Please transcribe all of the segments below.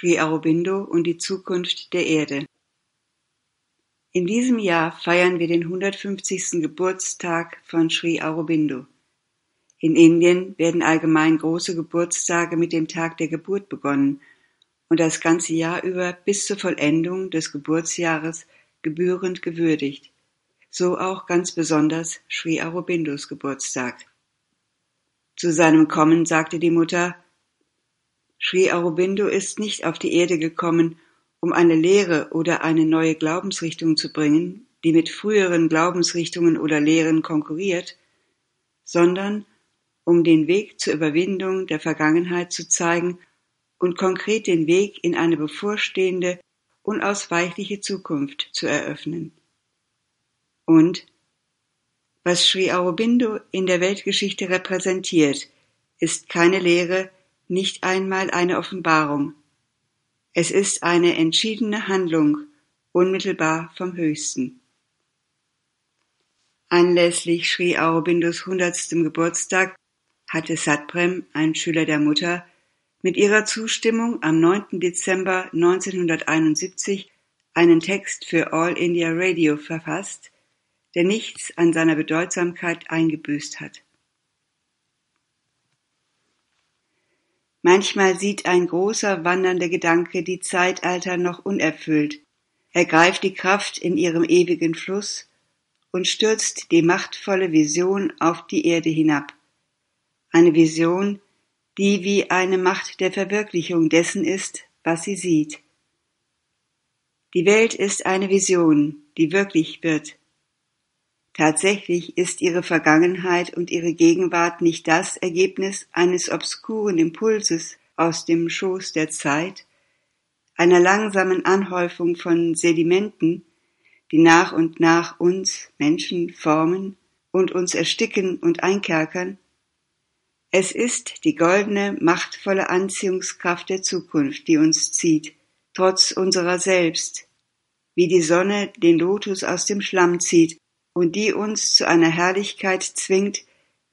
Sri Aurobindo und die Zukunft der Erde. In diesem Jahr feiern wir den 150. Geburtstag von Sri Aurobindo. In Indien werden allgemein große Geburtstage mit dem Tag der Geburt begonnen und das ganze Jahr über bis zur Vollendung des Geburtsjahres gebührend gewürdigt. So auch ganz besonders Sri Aurobindos Geburtstag. Zu seinem Kommen sagte die Mutter, Sri Aurobindo ist nicht auf die Erde gekommen, um eine Lehre oder eine neue Glaubensrichtung zu bringen, die mit früheren Glaubensrichtungen oder Lehren konkurriert, sondern um den Weg zur Überwindung der Vergangenheit zu zeigen und konkret den Weg in eine bevorstehende, unausweichliche Zukunft zu eröffnen. Und was Sri Aurobindo in der Weltgeschichte repräsentiert, ist keine Lehre, nicht einmal eine Offenbarung. Es ist eine entschiedene Handlung, unmittelbar vom Höchsten. Anlässlich Sri Aurobindos hundertstem Geburtstag hatte Satprem, ein Schüler der Mutter, mit ihrer Zustimmung am 9. Dezember 1971 einen Text für All India Radio verfasst, der nichts an seiner Bedeutsamkeit eingebüßt hat. Manchmal sieht ein großer wandernder Gedanke die Zeitalter noch unerfüllt, ergreift die Kraft in ihrem ewigen Fluss und stürzt die machtvolle Vision auf die Erde hinab. Eine Vision, die wie eine Macht der Verwirklichung dessen ist, was sie sieht. Die Welt ist eine Vision, die wirklich wird. Tatsächlich ist ihre Vergangenheit und ihre Gegenwart nicht das Ergebnis eines obskuren Impulses aus dem Schoß der Zeit, einer langsamen Anhäufung von Sedimenten, die nach und nach uns Menschen formen und uns ersticken und einkerkern. Es ist die goldene, machtvolle Anziehungskraft der Zukunft, die uns zieht, trotz unserer selbst, wie die Sonne den Lotus aus dem Schlamm zieht und die uns zu einer Herrlichkeit zwingt,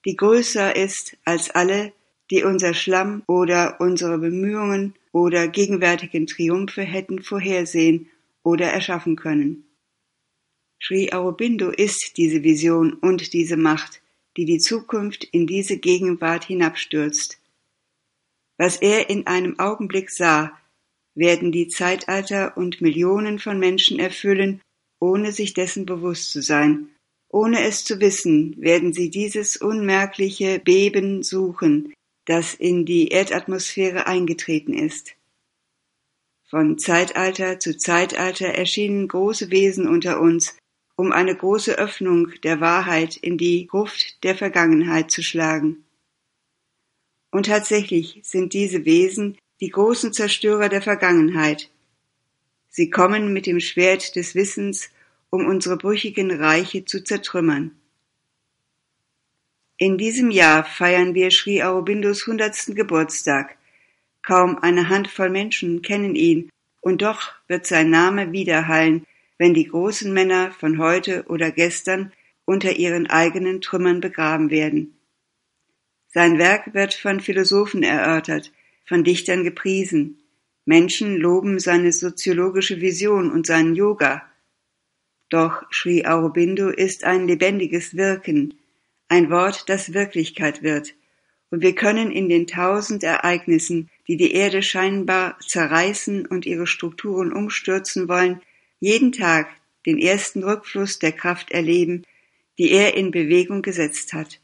die größer ist als alle, die unser Schlamm oder unsere Bemühungen oder gegenwärtigen Triumphe hätten vorhersehen oder erschaffen können. Sri Aurobindo ist diese Vision und diese Macht, die die Zukunft in diese Gegenwart hinabstürzt. Was er in einem Augenblick sah, werden die Zeitalter und Millionen von Menschen erfüllen ohne sich dessen bewusst zu sein. Ohne es zu wissen, werden sie dieses unmerkliche Beben suchen, das in die Erdatmosphäre eingetreten ist. Von Zeitalter zu Zeitalter erschienen große Wesen unter uns, um eine große Öffnung der Wahrheit in die Gruft der Vergangenheit zu schlagen. Und tatsächlich sind diese Wesen die großen Zerstörer der Vergangenheit, Sie kommen mit dem Schwert des Wissens, um unsere brüchigen Reiche zu zertrümmern. In diesem Jahr feiern wir Sri Aurobindos hundertsten Geburtstag. Kaum eine Handvoll Menschen kennen ihn, und doch wird sein Name widerhallen, wenn die großen Männer von heute oder gestern unter ihren eigenen Trümmern begraben werden. Sein Werk wird von Philosophen erörtert, von Dichtern gepriesen, Menschen loben seine soziologische Vision und seinen Yoga. Doch Sri Aurobindo ist ein lebendiges Wirken, ein Wort, das Wirklichkeit wird. Und wir können in den tausend Ereignissen, die die Erde scheinbar zerreißen und ihre Strukturen umstürzen wollen, jeden Tag den ersten Rückfluss der Kraft erleben, die er in Bewegung gesetzt hat.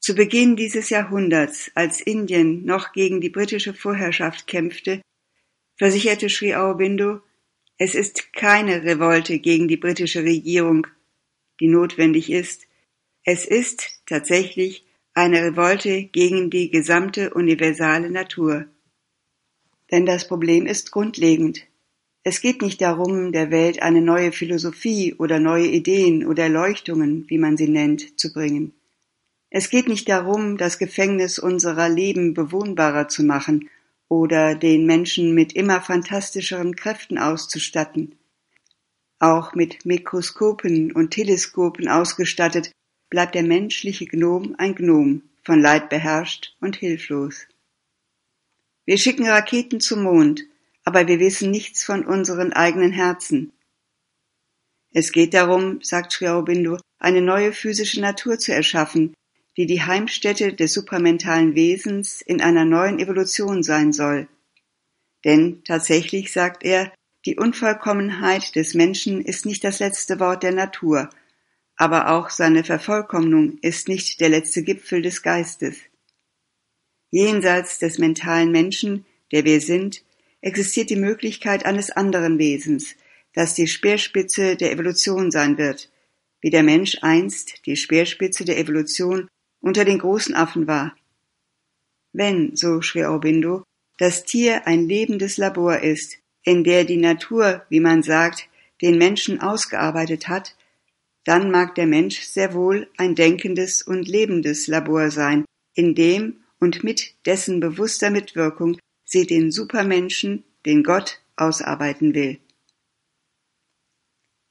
Zu Beginn dieses Jahrhunderts, als Indien noch gegen die britische Vorherrschaft kämpfte, versicherte Sri Aurobindo, es ist keine Revolte gegen die britische Regierung, die notwendig ist. Es ist tatsächlich eine Revolte gegen die gesamte universale Natur. Denn das Problem ist grundlegend. Es geht nicht darum, der Welt eine neue Philosophie oder neue Ideen oder Erleuchtungen, wie man sie nennt, zu bringen. Es geht nicht darum, das Gefängnis unserer Leben bewohnbarer zu machen oder den Menschen mit immer fantastischeren Kräften auszustatten. Auch mit Mikroskopen und Teleskopen ausgestattet, bleibt der menschliche Gnom ein Gnom, von Leid beherrscht und hilflos. Wir schicken Raketen zum Mond, aber wir wissen nichts von unseren eigenen Herzen. Es geht darum, sagt Sri Aurobindo, eine neue physische Natur zu erschaffen, die die Heimstätte des supramentalen Wesens in einer neuen Evolution sein soll. Denn tatsächlich, sagt er, die Unvollkommenheit des Menschen ist nicht das letzte Wort der Natur, aber auch seine Vervollkommnung ist nicht der letzte Gipfel des Geistes. Jenseits des mentalen Menschen, der wir sind, existiert die Möglichkeit eines anderen Wesens, das die Speerspitze der Evolution sein wird, wie der Mensch einst die Speerspitze der Evolution unter den großen Affen war. Wenn, so Sri Aurobindo, das Tier ein lebendes Labor ist, in der die Natur, wie man sagt, den Menschen ausgearbeitet hat, dann mag der Mensch sehr wohl ein denkendes und lebendes Labor sein, in dem und mit dessen bewusster Mitwirkung sie den Supermenschen, den Gott, ausarbeiten will.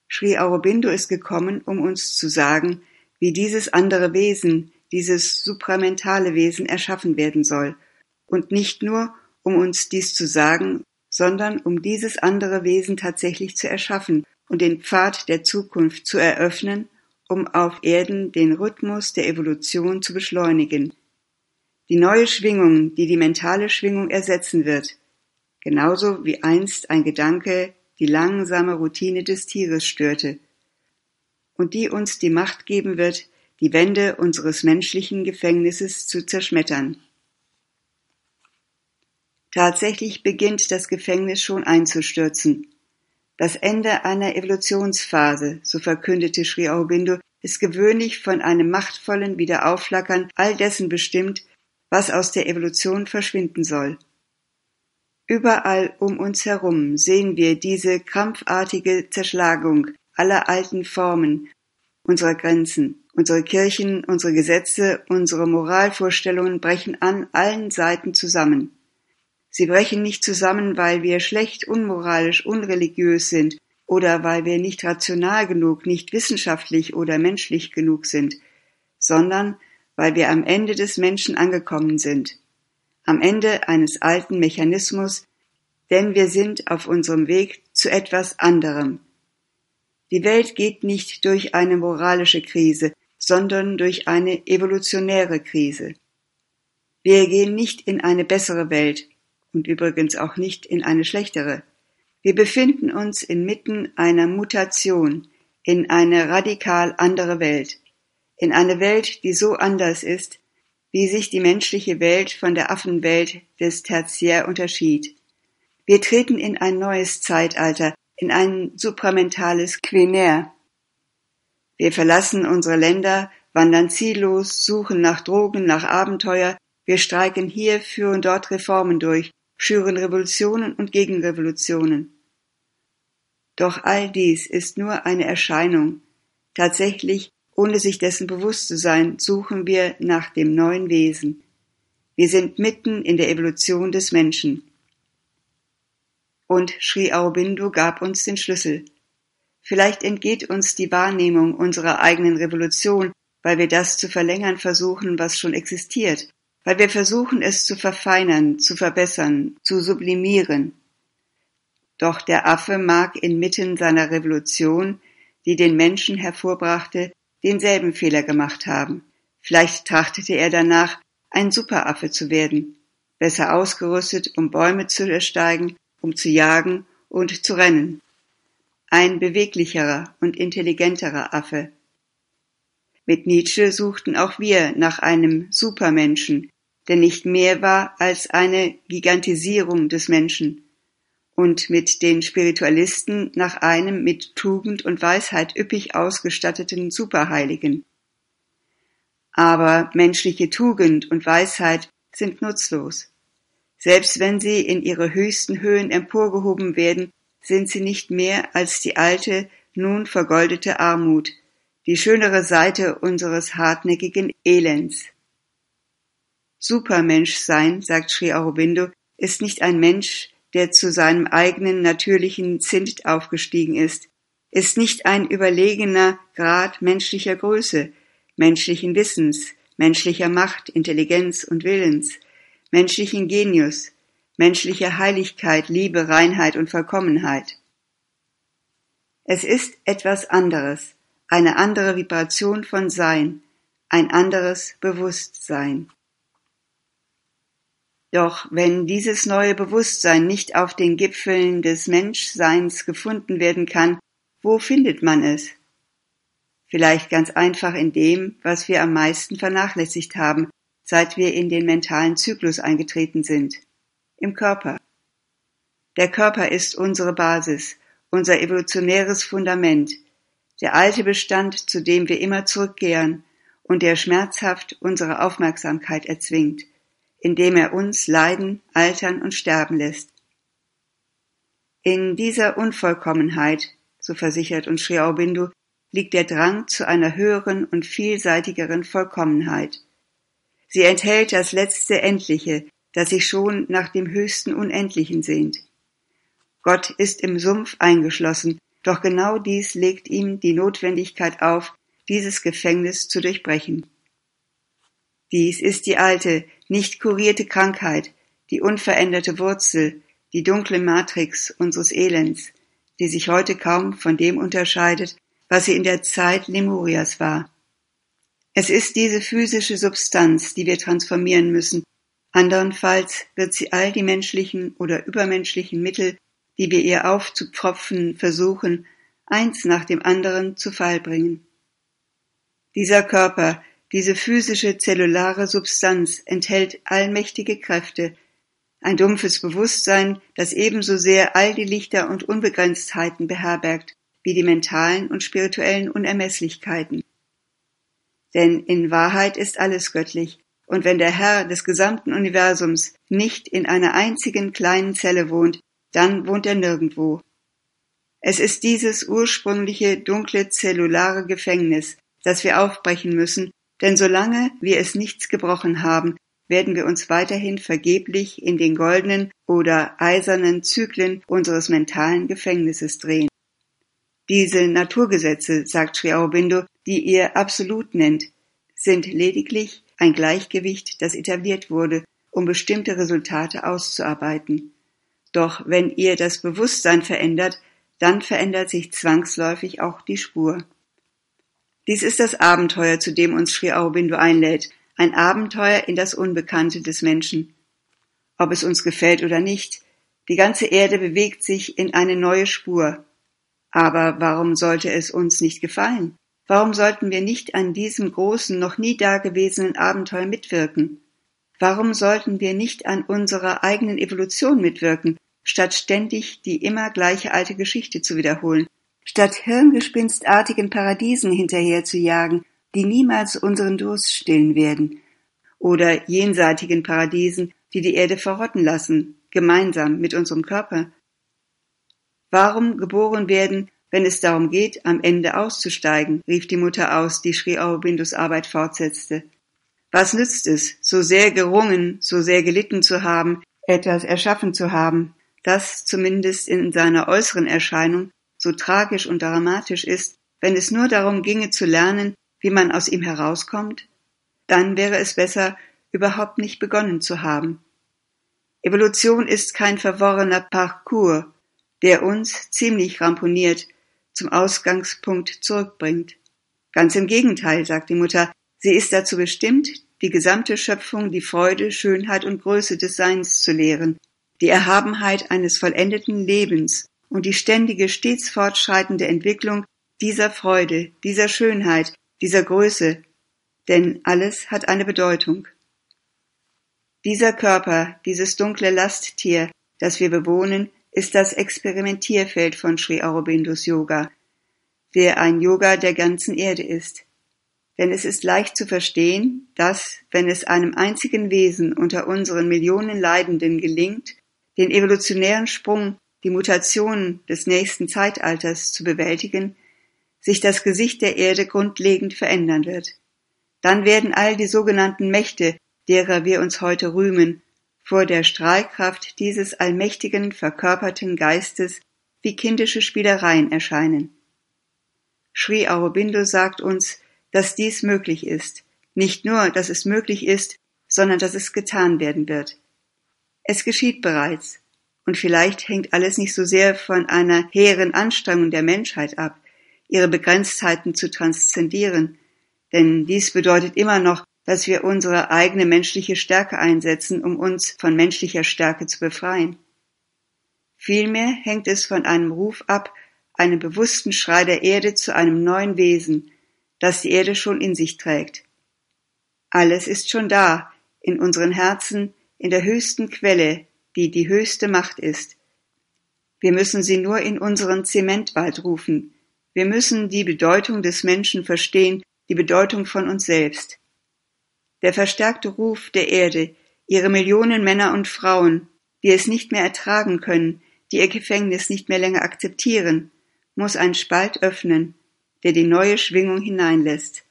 Sri Aurobindo ist gekommen, um uns zu sagen, wie dieses andere Wesen, dieses supramentale Wesen erschaffen werden soll, und nicht nur, um uns dies zu sagen, sondern um dieses andere Wesen tatsächlich zu erschaffen und den Pfad der Zukunft zu eröffnen, um auf Erden den Rhythmus der Evolution zu beschleunigen. Die neue Schwingung, die die mentale Schwingung ersetzen wird, genauso wie einst ein Gedanke die langsame Routine des Tieres störte, und die uns die Macht geben wird, die Wände unseres menschlichen Gefängnisses zu zerschmettern. Tatsächlich beginnt das Gefängnis schon einzustürzen. Das Ende einer Evolutionsphase, so verkündete Sri Aurobindo, ist gewöhnlich von einem machtvollen Wiederaufflackern all dessen bestimmt, was aus der Evolution verschwinden soll. Überall um uns herum sehen wir diese krampfartige Zerschlagung aller alten Formen, unserer Grenzen. Unsere Kirchen, unsere Gesetze, unsere Moralvorstellungen brechen an allen Seiten zusammen. Sie brechen nicht zusammen, weil wir schlecht, unmoralisch, unreligiös sind oder weil wir nicht rational genug, nicht wissenschaftlich oder menschlich genug sind, sondern weil wir am Ende des Menschen angekommen sind, am Ende eines alten Mechanismus, denn wir sind auf unserem Weg zu etwas anderem. Die Welt geht nicht durch eine moralische Krise, sondern durch eine evolutionäre Krise. Wir gehen nicht in eine bessere Welt, und übrigens auch nicht in eine schlechtere. Wir befinden uns inmitten einer Mutation, in eine radikal andere Welt, in eine Welt, die so anders ist, wie sich die menschliche Welt von der Affenwelt des Tertiär unterschied. Wir treten in ein neues Zeitalter, in ein supramentales Quinär. Wir verlassen unsere Länder, wandern ziellos, suchen nach Drogen, nach Abenteuer, wir streiken hier, führen dort Reformen durch, schüren Revolutionen und Gegenrevolutionen. Doch all dies ist nur eine Erscheinung. Tatsächlich, ohne sich dessen bewusst zu sein, suchen wir nach dem neuen Wesen. Wir sind mitten in der Evolution des Menschen. Und Sri Aurobindo gab uns den Schlüssel. Vielleicht entgeht uns die Wahrnehmung unserer eigenen Revolution, weil wir das zu verlängern versuchen, was schon existiert, weil wir versuchen es zu verfeinern, zu verbessern, zu sublimieren. Doch der Affe mag inmitten seiner Revolution, die den Menschen hervorbrachte, denselben Fehler gemacht haben. Vielleicht trachtete er danach, ein Superaffe zu werden, besser ausgerüstet, um Bäume zu ersteigen, um zu jagen und zu rennen. Ein beweglicherer und intelligenterer Affe, mit Nietzsche suchten auch wir nach einem Supermenschen, der nicht mehr war als eine Gigantisierung des Menschen, und mit den Spiritualisten nach einem mit Tugend und Weisheit üppig ausgestatteten Superheiligen. Aber menschliche Tugend und Weisheit sind nutzlos. Selbst wenn sie in ihre höchsten Höhen emporgehoben werden, sind sie nicht mehr als die alte, nun vergoldete Armut, die schönere Seite unseres hartnäckigen Elends. Supermensch sein, sagt Sri Aurobindo, ist nicht ein Mensch, der zu seinem eigenen natürlichen Zint aufgestiegen ist, ist nicht ein überlegener Grad menschlicher Größe, menschlichen Wissens, menschlicher Macht, Intelligenz und Willens, menschlichen Genius, menschliche Heiligkeit, Liebe, Reinheit und Vollkommenheit. Es ist etwas anderes, eine andere Vibration von Sein, ein anderes Bewusstsein. Doch wenn dieses neue Bewusstsein nicht auf den Gipfeln des Menschseins gefunden werden kann, wo findet man es? Vielleicht ganz einfach in dem, was wir am meisten vernachlässigt haben, seit wir in den mentalen Zyklus eingetreten sind. Im Körper. Der Körper ist unsere Basis, unser evolutionäres Fundament, der alte Bestand, zu dem wir immer zurückkehren und der schmerzhaft unsere Aufmerksamkeit erzwingt indem er uns leiden, altern und sterben lässt. In dieser Unvollkommenheit, so versichert uns Sri Aurobindo, liegt der Drang zu einer höheren und vielseitigeren Vollkommenheit. Sie enthält das letzte Endliche, das sich schon nach dem höchsten Unendlichen sehnt. Gott ist im Sumpf eingeschlossen, doch genau dies legt ihm die Notwendigkeit auf, dieses Gefängnis zu durchbrechen. Dies ist die alte, nicht kurierte Krankheit, die unveränderte Wurzel, die dunkle Matrix unseres Elends, die sich heute kaum von dem unterscheidet, was sie in der Zeit Lemurias war. Es ist diese physische Substanz, die wir transformieren müssen, andernfalls wird sie all die menschlichen oder übermenschlichen Mittel, die wir ihr aufzupfropfen versuchen, eins nach dem anderen zu Fall bringen. Dieser Körper, diese physische zellulare Substanz enthält allmächtige Kräfte, ein dumpfes Bewusstsein, das ebenso sehr all die Lichter und Unbegrenztheiten beherbergt wie die mentalen und spirituellen Unermesslichkeiten. Denn in Wahrheit ist alles göttlich, und wenn der Herr des gesamten Universums nicht in einer einzigen kleinen Zelle wohnt, dann wohnt er nirgendwo. Es ist dieses ursprüngliche dunkle zellulare Gefängnis, das wir aufbrechen müssen, denn solange wir es nichts gebrochen haben, werden wir uns weiterhin vergeblich in den goldenen oder eisernen Zyklen unseres mentalen Gefängnisses drehen. Diese Naturgesetze, sagt Sri Aurobindo, die ihr absolut nennt, sind lediglich ein Gleichgewicht, das etabliert wurde, um bestimmte Resultate auszuarbeiten. Doch wenn ihr das Bewusstsein verändert, dann verändert sich zwangsläufig auch die Spur. Dies ist das Abenteuer, zu dem uns Sri Aurobindo einlädt, ein Abenteuer in das Unbekannte des Menschen. Ob es uns gefällt oder nicht, die ganze Erde bewegt sich in eine neue Spur. Aber warum sollte es uns nicht gefallen? Warum sollten wir nicht an diesem großen, noch nie dagewesenen Abenteuer mitwirken? Warum sollten wir nicht an unserer eigenen Evolution mitwirken, statt ständig die immer gleiche alte Geschichte zu wiederholen, statt hirngespinstartigen Paradiesen hinterher zu jagen, die niemals unseren Durst stillen werden, oder jenseitigen Paradiesen, die die Erde verrotten lassen, gemeinsam mit unserem Körper. Warum geboren werden, wenn es darum geht, am Ende auszusteigen, rief die Mutter aus, die Sri Aurobindos Arbeit fortsetzte. Was nützt es, so sehr gerungen, so sehr gelitten zu haben, etwas erschaffen zu haben, das zumindest in seiner äußeren Erscheinung so tragisch und dramatisch ist, wenn es nur darum ginge zu lernen, wie man aus ihm herauskommt, dann wäre es besser, überhaupt nicht begonnen zu haben. Evolution ist kein verworrener Parcours, der uns, ziemlich ramponiert, zum Ausgangspunkt zurückbringt. Ganz im Gegenteil, sagt die Mutter, sie ist dazu bestimmt, die gesamte Schöpfung die Freude, Schönheit und Größe des Seins zu lehren, die Erhabenheit eines vollendeten Lebens und die ständige, stets fortschreitende Entwicklung dieser Freude, dieser Schönheit, dieser Größe, denn alles hat eine Bedeutung. Dieser Körper, dieses dunkle Lasttier, das wir bewohnen, ist das Experimentierfeld von Sri Aurobindos Yoga, der ein Yoga der ganzen Erde ist. Denn es ist leicht zu verstehen, dass, wenn es einem einzigen Wesen unter unseren Millionen Leidenden gelingt, den evolutionären Sprung die Mutationen des nächsten Zeitalters zu bewältigen, sich das Gesicht der Erde grundlegend verändern wird. Dann werden all die sogenannten Mächte, derer wir uns heute rühmen, vor der Strahlkraft dieses allmächtigen, verkörperten Geistes wie kindische Spielereien erscheinen. Sri Aurobindo sagt uns, dass dies möglich ist, nicht nur, dass es möglich ist, sondern dass es getan werden wird. Es geschieht bereits. Und vielleicht hängt alles nicht so sehr von einer hehren Anstrengung der Menschheit ab, ihre Begrenztheiten zu transzendieren, denn dies bedeutet immer noch, dass wir unsere eigene menschliche Stärke einsetzen, um uns von menschlicher Stärke zu befreien. Vielmehr hängt es von einem Ruf ab, einem bewussten Schrei der Erde zu einem neuen Wesen, das die Erde schon in sich trägt. Alles ist schon da, in unseren Herzen, in der höchsten Quelle, die die höchste Macht ist. Wir müssen sie nur in unseren Zementwald rufen. Wir müssen die Bedeutung des Menschen verstehen, die Bedeutung von uns selbst. Der verstärkte Ruf der Erde, ihre Millionen Männer und Frauen, die es nicht mehr ertragen können, die ihr Gefängnis nicht mehr länger akzeptieren, muss einen Spalt öffnen, der die neue Schwingung hineinlässt.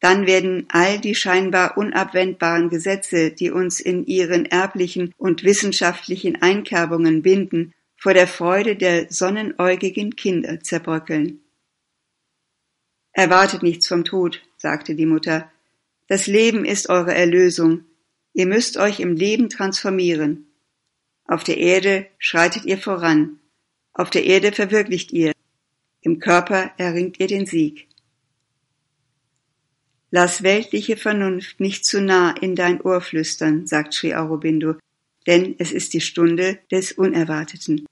Dann werden all die scheinbar unabwendbaren Gesetze, die uns in ihren erblichen und wissenschaftlichen Einkerbungen binden, vor der Freude der sonnenäugigen Kinder zerbröckeln. Erwartet nichts vom Tod, sagte die Mutter. Das Leben ist eure Erlösung. Ihr müsst euch im Leben transformieren. Auf der Erde schreitet ihr voran. Auf der Erde verwirklicht ihr. Im Körper erringt ihr den Sieg. Lass weltliche Vernunft nicht zu nah in dein Ohr flüstern, sagt Sri Aurobindo, denn es ist die Stunde des Unerwarteten.